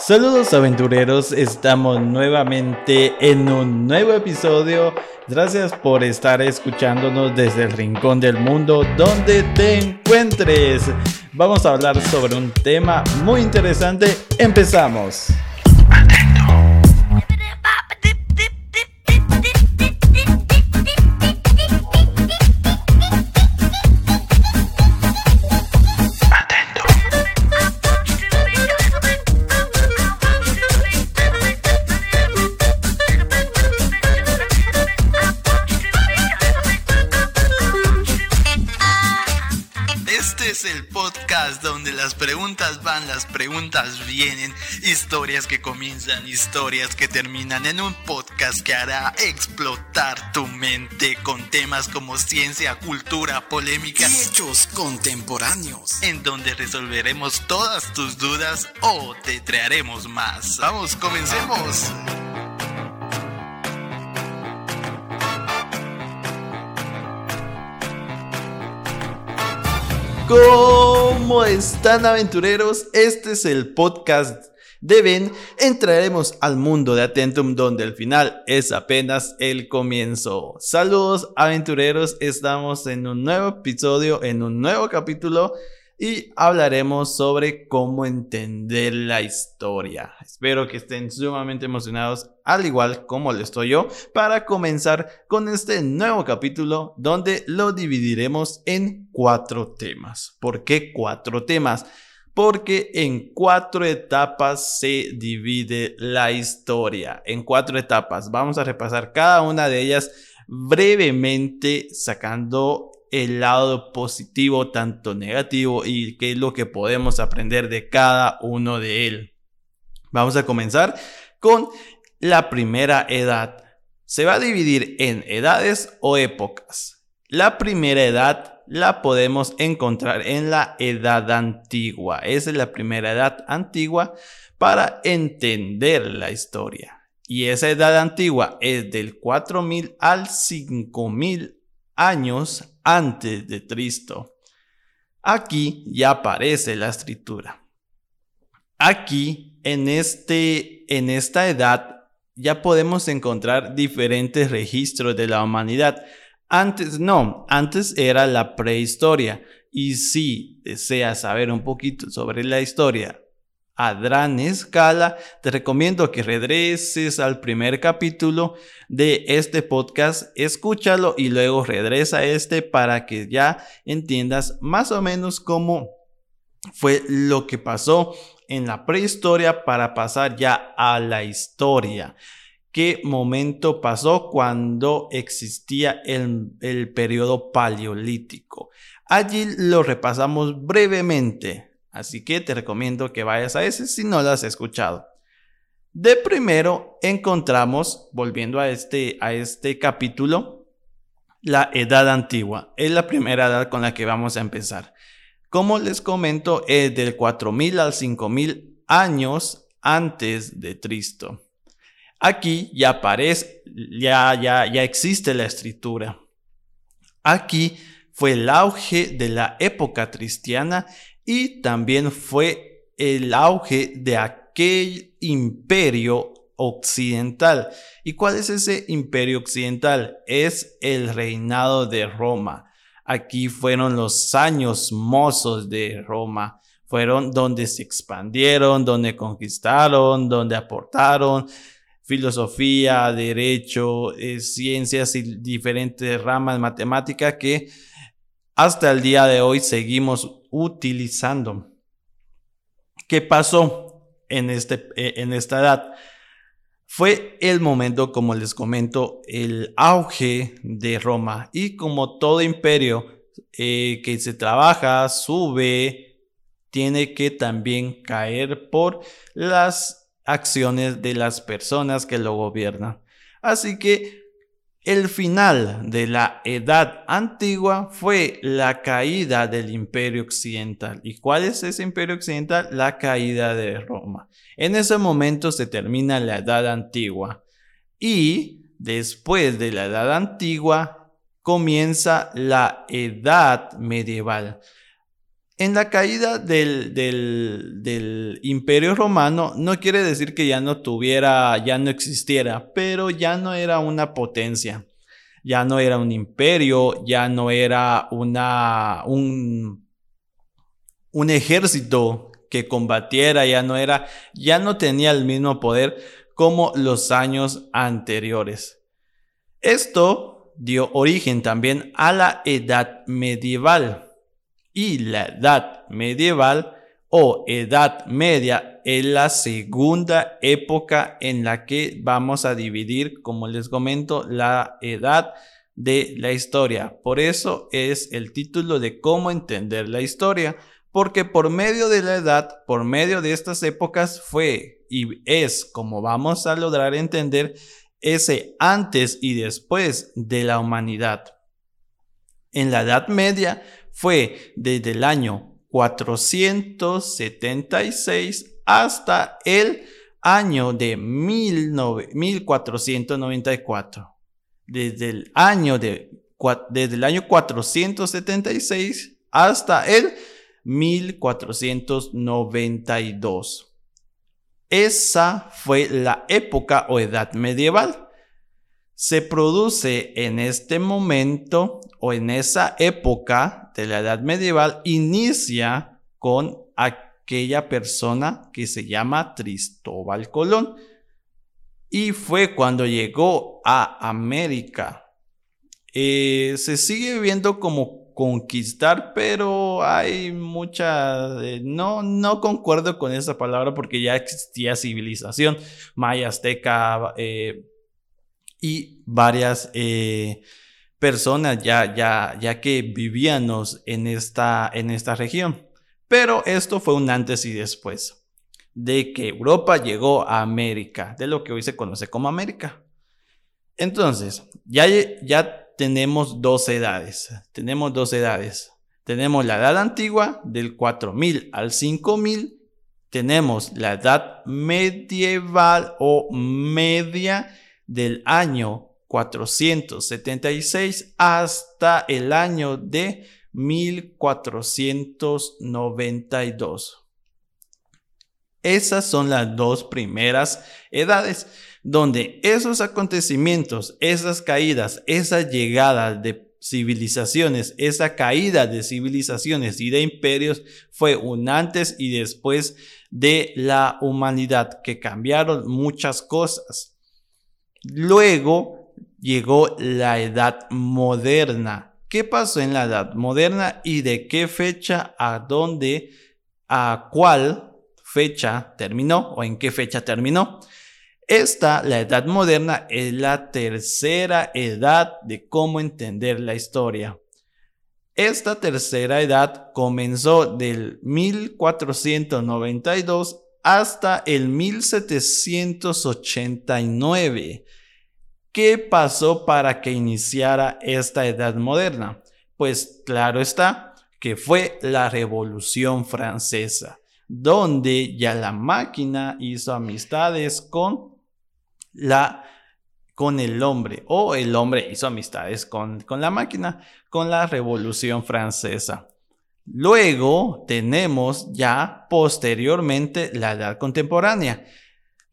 Saludos aventureros, estamos nuevamente en un nuevo episodio. Gracias por estar escuchándonos desde el rincón del mundo donde te encuentres. Vamos a hablar sobre un tema muy interesante. Empezamos. Las preguntas van, las preguntas vienen, historias que comienzan, historias que terminan en un podcast que hará explotar tu mente con temas como ciencia, cultura, polémica y hechos contemporáneos, en donde resolveremos todas tus dudas o te traeremos más. Vamos, comencemos. ¿Cómo están aventureros? Este es el podcast de Ben. Entraremos al mundo de Atentum donde el final es apenas el comienzo. Saludos aventureros, estamos en un nuevo episodio, en un nuevo capítulo y hablaremos sobre cómo entender la historia. Espero que estén sumamente emocionados, al igual como lo estoy yo, para comenzar con este nuevo capítulo donde lo dividiremos en cuatro temas. ¿Por qué cuatro temas? Porque en cuatro etapas se divide la historia. En cuatro etapas. Vamos a repasar cada una de ellas brevemente sacando el lado positivo, tanto negativo, y qué es lo que podemos aprender de cada uno de él. Vamos a comenzar con la primera edad. Se va a dividir en edades o épocas. La primera edad la podemos encontrar en la edad antigua. Esa es la primera edad antigua para entender la historia. Y esa edad antigua es del 4000 al 5000 años antes de Cristo. Aquí ya aparece la escritura. Aquí, en, este, en esta edad, ya podemos encontrar diferentes registros de la humanidad. Antes no, antes era la prehistoria. Y si deseas saber un poquito sobre la historia a gran escala, te recomiendo que regreses al primer capítulo de este podcast, escúchalo y luego regresa a este para que ya entiendas más o menos cómo fue lo que pasó en la prehistoria para pasar ya a la historia. ¿Qué momento pasó cuando existía el, el periodo paleolítico? Allí lo repasamos brevemente Así que te recomiendo que vayas a ese si no lo has escuchado. De primero encontramos, volviendo a este, a este capítulo, la edad antigua. Es la primera edad con la que vamos a empezar. Como les comento, es del 4000 al 5000 años antes de Cristo. Aquí ya aparece, ya, ya, ya existe la escritura. Aquí fue el auge de la época cristiana y también fue el auge de aquel imperio occidental. ¿Y cuál es ese imperio occidental? Es el reinado de Roma. Aquí fueron los años mozos de Roma. Fueron donde se expandieron, donde conquistaron, donde aportaron filosofía, derecho, eh, ciencias y diferentes ramas matemáticas que hasta el día de hoy seguimos utilizando. ¿Qué pasó en, este, eh, en esta edad? Fue el momento, como les comento, el auge de Roma. Y como todo imperio eh, que se trabaja, sube, tiene que también caer por las acciones de las personas que lo gobiernan. Así que el final de la Edad Antigua fue la caída del Imperio Occidental. ¿Y cuál es ese Imperio Occidental? La caída de Roma. En ese momento se termina la Edad Antigua. Y después de la Edad Antigua comienza la Edad Medieval. En la caída del, imperio romano no quiere decir que ya no tuviera, ya no existiera, pero ya no era una potencia, ya no era un imperio, ya no era una, un, un ejército que combatiera, ya no era, ya no tenía el mismo poder como los años anteriores. Esto dio origen también a la edad medieval y la edad medieval o edad media es la segunda época en la que vamos a dividir, como les comento, la edad de la historia. Por eso es el título de cómo entender la historia, porque por medio de la edad, por medio de estas épocas fue y es como vamos a lograr entender ese antes y después de la humanidad. En la Edad Media fue desde el año 476 hasta el año de 1494. Desde el año de desde el año 476 hasta el 1492. Esa fue la época o edad medieval. Se produce en este momento o en esa época de la edad medieval, inicia con aquella persona que se llama Cristóbal Colón. Y fue cuando llegó a América. Eh, se sigue viendo como conquistar, pero hay mucha... No, no concuerdo con esa palabra porque ya existía civilización maya, azteca eh, y varias personas ya, ya, ya que vivíamos en esta, en esta región. Pero esto fue un antes y después de que Europa llegó a América, de lo que hoy se conoce como América. Entonces, ya, ya tenemos dos edades. Tenemos dos edades. Tenemos la edad antigua del 4000 al 5000. Tenemos la edad medieval o media del año 476 hasta el año de 1492. Esas son las dos primeras edades donde esos acontecimientos, esas caídas, esa llegada de civilizaciones, esa caída de civilizaciones y de imperios fue un antes y después de la humanidad que cambiaron muchas cosas. Luego llegó la edad moderna. ¿Qué pasó en la edad moderna y de qué fecha a dónde, a cuál fecha terminó o en qué fecha terminó? Esta, la edad moderna, es la tercera edad de cómo entender la historia. Esta tercera edad comenzó del 1492 hasta el 1789 ¿Qué pasó para que iniciara esta edad moderna? Pues claro está que fue la Revolución Francesa, donde ya la máquina hizo amistades con la con el hombre o el hombre hizo amistades con, con la máquina con la Revolución Francesa. Luego tenemos ya posteriormente la edad contemporánea.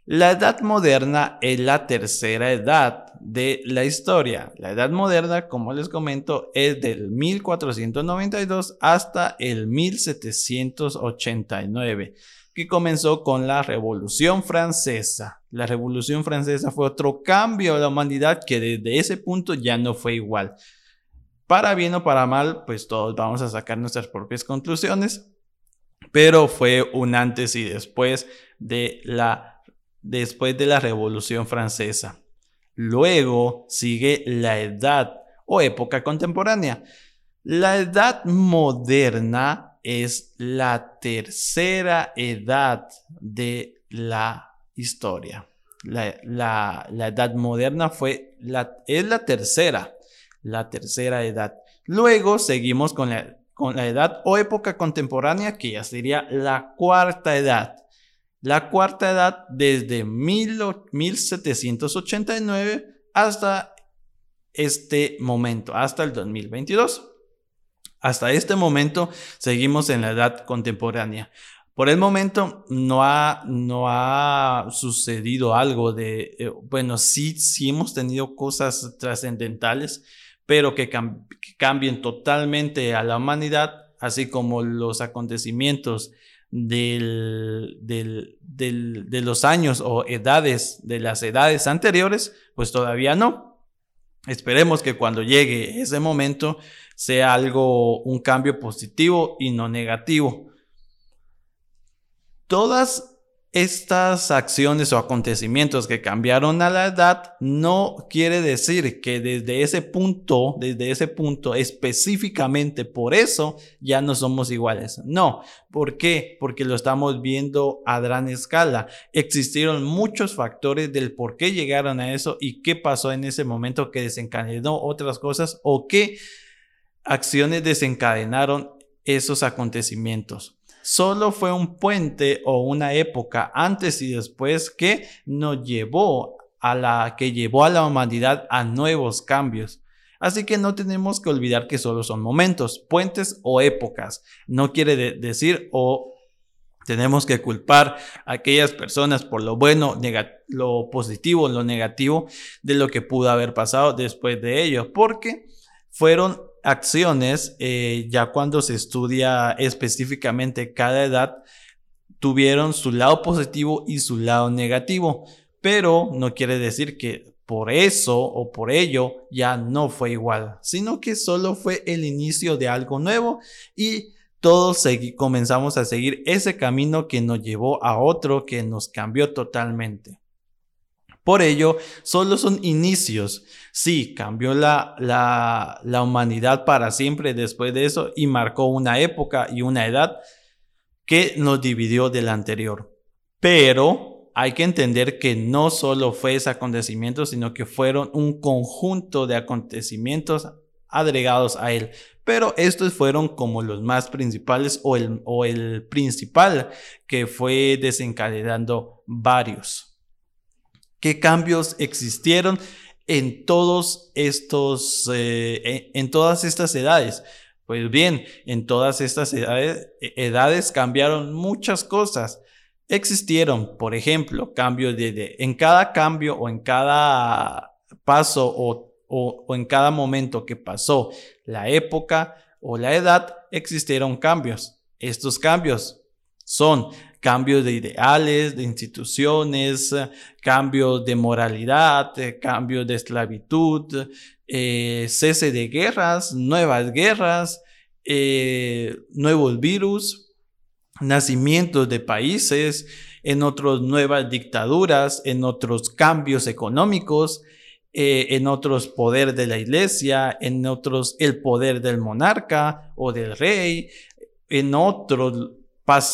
La edad moderna es la tercera edad de la historia. La Edad Moderna, como les comento, es del 1492 hasta el 1789, que comenzó con la Revolución Francesa. La Revolución Francesa fue otro cambio a la humanidad que desde ese punto ya no fue igual. Para bien o para mal, pues todos vamos a sacar nuestras propias conclusiones, pero fue un antes y después de la después de la Revolución Francesa. Luego sigue la edad o época contemporánea. La edad moderna es la tercera edad de la historia. La, edad moderna fue la, es la tercera, la tercera edad. Luego seguimos con la, con la edad o época contemporánea, que ya sería la cuarta edad. La cuarta edad desde 1789 hasta este momento, hasta el 2022. Hasta este momento seguimos en la edad contemporánea. Por el momento no ha, no ha sucedido algo de, eh, bueno, sí, sí hemos tenido cosas trascendentales, pero que, cambien totalmente a la humanidad, así como los acontecimientos de los años o edades de las edades anteriores, pues todavía no. Esperemos que cuando llegue ese momento sea algo, un cambio positivo y no negativo. Todas estas acciones o acontecimientos que cambiaron a la edad no quiere decir que desde ese punto, desde ese punto específicamente por eso ya no somos iguales. No, ¿por qué? Porque lo estamos viendo a gran escala. Existieron muchos factores del por qué llegaron a eso y qué pasó en ese momento que desencadenó otras cosas o qué acciones desencadenaron esos acontecimientos solo fue un puente o una época antes y después que nos llevó a la que llevó a la humanidad a nuevos cambios. Así que no tenemos que olvidar que solo son momentos, puentes o épocas. No quiere decir o tenemos que culpar a aquellas personas por lo bueno, lo positivo, lo negativo de lo que pudo haber pasado después de ello, porque fueron acciones, eh, ya cuando se estudia específicamente cada edad, tuvieron su lado positivo y su lado negativo, pero no quiere decir que por eso o por ello ya no fue igual, sino que solo fue el inicio de algo nuevo y todos comenzamos a seguir ese camino que nos llevó a otro que nos cambió totalmente. Por ello, solo son inicios. Sí, cambió la, la, la, humanidad para siempre después de eso y marcó una época y una edad que nos dividió del anterior. Pero hay que entender que no solo fue ese acontecimiento, sino que fueron un conjunto de acontecimientos agregados a él. Pero estos fueron como los más principales o el, o el principal que fue desencadenando varios qué cambios existieron en todos estos, eh, en todas estas edades. Pues bien, en todas estas edades, edades cambiaron muchas cosas. Existieron, por ejemplo, cambios de, en cada cambio o en cada paso o, o en cada momento que pasó la época o la edad, existieron cambios. Estos cambios son cambios de ideales, de instituciones, cambios de moralidad, eh, cambios de esclavitud, eh, cese de guerras, nuevas guerras, eh, nuevos virus, nacimientos de países, en otros nuevas dictaduras, en otros cambios económicos, en otros poder de la iglesia, en otros el poder del monarca o del rey, en otros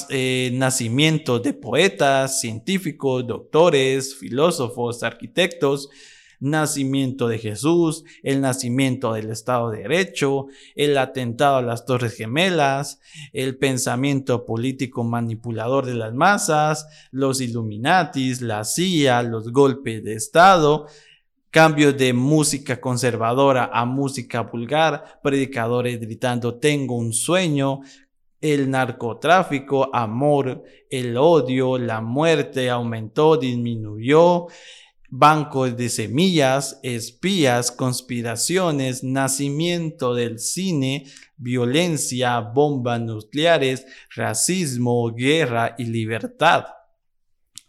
eh, nacimiento de poetas, científicos, doctores, filósofos, arquitectos, nacimiento de Jesús, el nacimiento del Estado de Derecho, el atentado a las Torres Gemelas, el pensamiento político manipulador de las masas, los Illuminatis, la CIA, los golpes de Estado, cambios de música conservadora a música vulgar, predicadores gritando tengo un sueño, el narcotráfico, amor, el odio, la muerte aumentó, disminuyó, bancos de semillas, espías, conspiraciones, nacimiento del cine, violencia, bombas nucleares, racismo, guerra y libertad.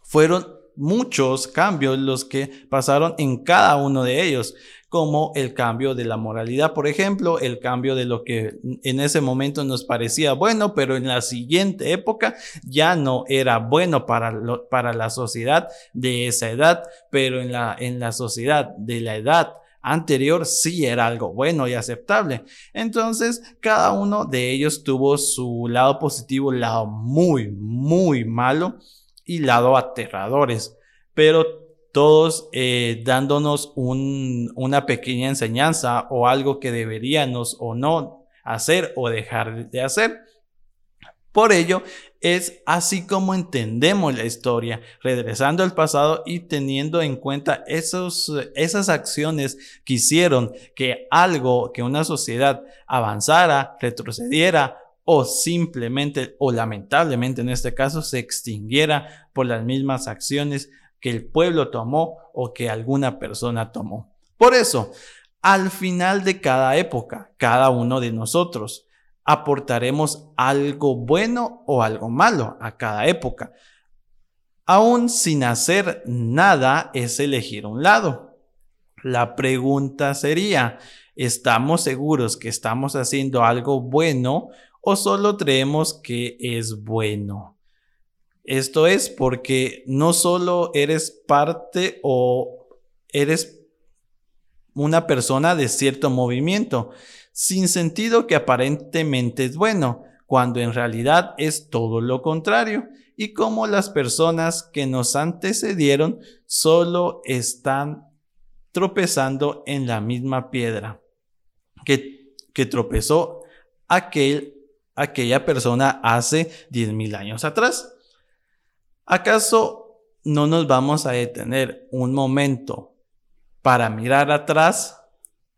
Fueron muchos cambios los que pasaron en cada uno de ellos como el cambio de la moralidad, por ejemplo, el cambio de lo que en ese momento nos parecía bueno, pero en la siguiente época ya no era bueno para, para la sociedad de esa edad, pero en la, en la sociedad de la edad anterior sí era algo bueno y aceptable. Entonces, cada uno de ellos tuvo su lado positivo, lado muy, muy malo y lado aterradores. Pero todos eh, dándonos una pequeña enseñanza o algo que deberíamos o no hacer o dejar de hacer. Por ello, es así como entendemos la historia, regresando al pasado y teniendo en cuenta esos, esas acciones que hicieron que algo, que una sociedad avanzara, retrocediera o simplemente o lamentablemente en este caso se extinguiera por las mismas acciones que el pueblo tomó o que alguna persona tomó. Por eso, al final de cada época, cada uno de nosotros aportaremos algo bueno o algo malo a cada época. Aún sin hacer nada es elegir un lado. La pregunta sería, ¿estamos seguros que estamos haciendo algo bueno o solo creemos que es bueno? Esto es porque no solo eres parte o eres una persona de cierto movimiento, sin sentido que aparentemente es bueno, cuando en realidad es todo lo contrario, y como las personas que nos antecedieron solo están tropezando en la misma piedra que, que tropezó aquel, aquella persona hace 10.000 años atrás. ¿Acaso no nos vamos a detener un momento para mirar atrás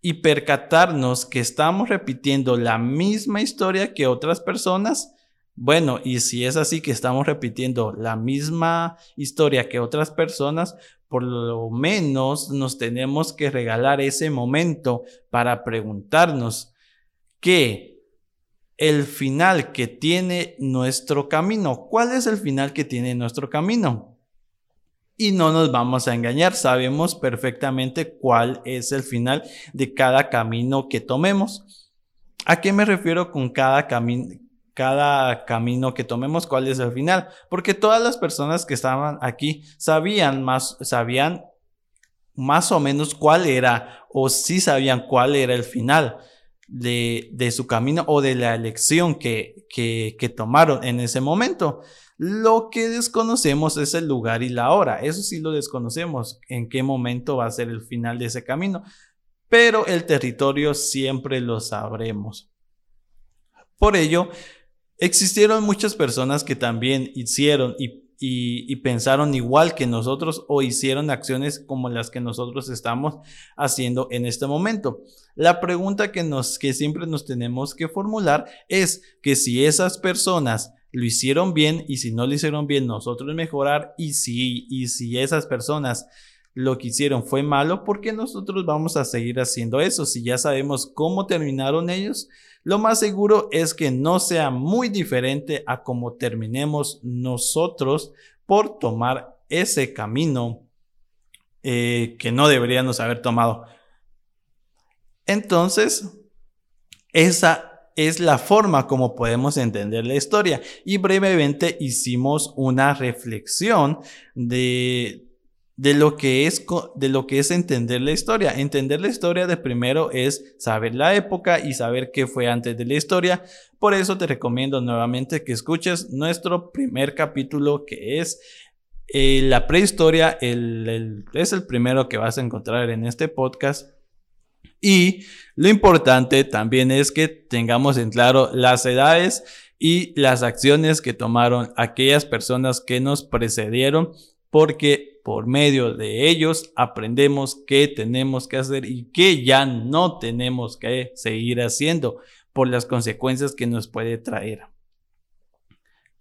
y percatarnos que estamos repitiendo la misma historia que otras personas, bueno, y si es así que estamos repitiendo la misma historia que otras personas, por lo menos nos tenemos que regalar ese momento para preguntarnos qué el final que tiene nuestro camino. ¿Cuál es el final que tiene nuestro camino? Y no nos vamos a engañar, sabemos perfectamente cuál es el final de cada camino que tomemos. ¿A qué me refiero con cada camino? cada camino que tomemos, cuál es el final, porque todas las personas que estaban aquí sabían más, sabían más o menos cuál era, o sí sabían cuál era el final de, de su camino o de la elección que, que, que tomaron en ese momento. Lo que desconocemos es el lugar y la hora. Eso sí lo desconocemos, en qué momento va a ser el final de ese camino. Pero el territorio siempre lo sabremos. Por ello, existieron muchas personas que también hicieron y, pensaron igual que nosotros o hicieron acciones como las que nosotros estamos haciendo en este momento. La pregunta que, nos, que siempre nos tenemos que formular es que si esas personas lo hicieron bien y si no lo hicieron bien, nosotros mejorar y si, y si esas personas lo que hicieron fue malo, ¿por qué nosotros vamos a seguir haciendo eso? Si ya sabemos cómo terminaron ellos, lo más seguro es que no sea muy diferente a cómo terminemos nosotros por tomar ese camino eh, que no deberíamos haber tomado. Entonces, esa es la forma como podemos entender la historia. Y brevemente hicimos una reflexión de, de, lo que es, de lo que es entender la historia. Entender la historia de primero es saber la época y saber qué fue antes de la historia. Por eso te recomiendo nuevamente que escuches nuestro primer capítulo que es eh, la prehistoria. es el primero que vas a encontrar en este podcast y lo importante también es que tengamos en claro las edades y las acciones que tomaron aquellas personas que nos precedieron, porque por medio de ellos aprendemos qué tenemos que hacer y qué ya no tenemos que seguir haciendo por las consecuencias que nos puede traer.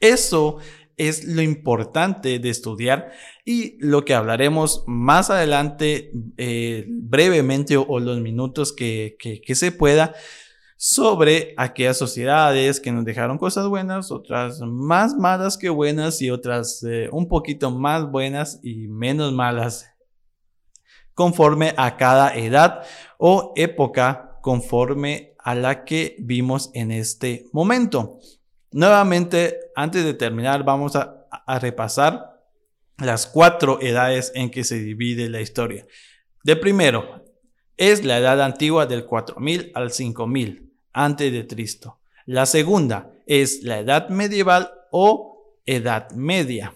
Eso es lo importante de estudiar y lo que hablaremos más adelante eh, brevemente o, los minutos que, se pueda sobre aquellas sociedades que nos dejaron cosas buenas, otras más malas que buenas y otras eh, un poquito más buenas y menos malas conforme a cada edad o época conforme a la que vimos en este momento. Nuevamente, antes de terminar, vamos a, repasar las cuatro edades en que se divide la historia. De primero, es la edad antigua del 4000 al 5000 antes de Cristo. La segunda es la edad medieval o edad media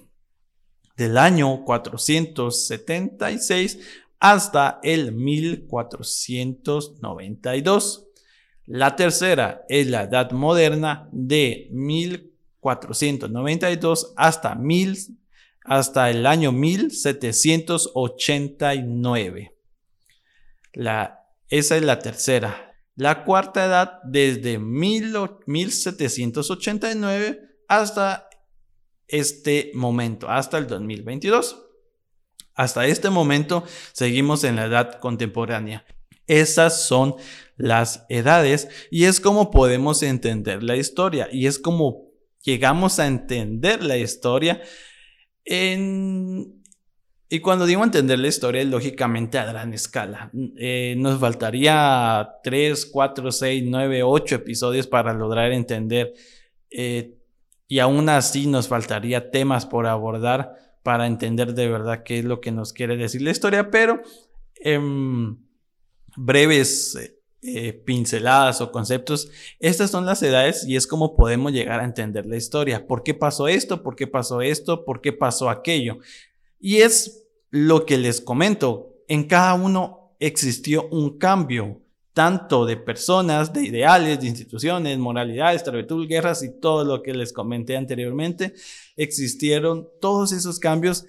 del año 476 hasta el 1492. La tercera es la Edad Moderna de 1000 1492 hasta, hasta el año 1789. La, esa es la tercera. La cuarta edad desde 1789 hasta este momento, hasta el 2022. Hasta este momento seguimos en la edad contemporánea. Esas son las edades y es como podemos entender la historia y es como llegamos a entender la historia en... Y cuando digo entender la historia, lógicamente a gran escala. Eh, nos faltaría 3, 4, 6, 9, 8 episodios para lograr entender. Eh, y aún así nos faltaría temas por abordar para entender de verdad qué es lo que nos quiere decir la historia. Pero en breves eh, pinceladas o conceptos. Estas son las edades y es como podemos llegar a entender la historia. ¿Por qué pasó esto? ¿Por qué pasó esto? ¿Por qué pasó aquello? Y es lo que les comento. En cada uno existió un cambio, tanto de personas, de ideales, de instituciones, moralidades, travetul, guerras y todo lo que les comenté anteriormente. Existieron todos esos cambios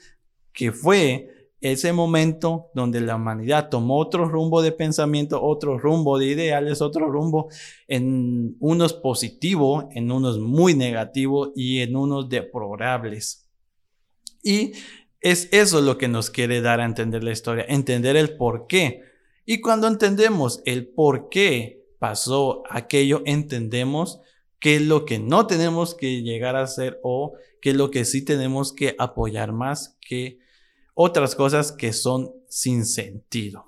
que fue ese momento donde la humanidad tomó otro rumbo de pensamiento, otro rumbo de ideales, otro rumbo en unos positivos, en unos muy negativos y en unos deplorables. Y es eso lo que nos quiere dar a entender la historia, entender el por qué. Y cuando entendemos el por qué pasó aquello, entendemos qué es lo que no tenemos que llegar a hacer o qué es lo que sí tenemos que apoyar más que otras cosas que son sin sentido.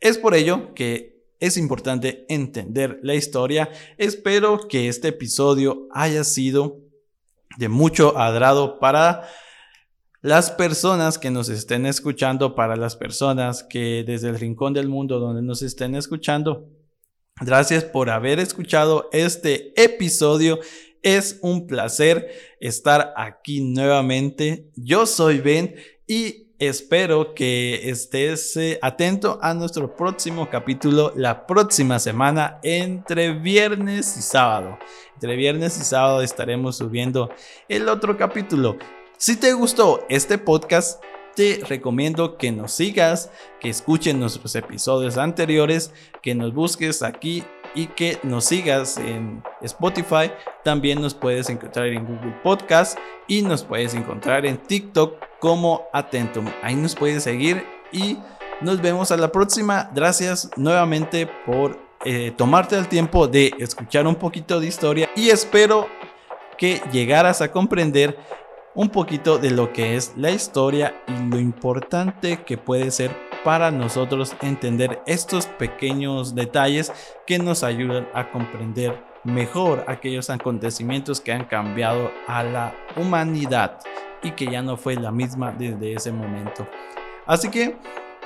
Es por ello que es importante entender la historia. Espero que este episodio haya sido de mucho agrado para las personas que nos estén escuchando, para las personas que desde el rincón del mundo donde nos estén escuchando. Gracias por haber escuchado este episodio. Es un placer estar aquí nuevamente. Yo soy Ben y espero que estés eh, atento a nuestro próximo capítulo la próxima semana entre viernes y sábado. Entre viernes y sábado estaremos subiendo el otro capítulo. Si te gustó este podcast, te recomiendo que nos sigas, que escuchen nuestros episodios anteriores, que nos busques aquí y que nos sigas en Spotify. También nos puedes encontrar en Google Podcast y nos puedes encontrar en TikTok como Atentum. Ahí nos puedes seguir y nos vemos a la próxima. Gracias nuevamente por eh, tomarte el tiempo de escuchar un poquito de historia y espero que llegaras a comprender un poquito de lo que es la historia y lo importante que puede ser para nosotros entender estos pequeños detalles que nos ayudan a comprender mejor aquellos acontecimientos que han cambiado a la humanidad y que ya no fue la misma desde ese momento. Así que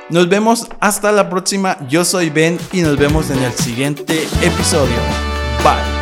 nos vemos hasta la próxima. Yo soy Ben y nos vemos en el siguiente episodio. Bye.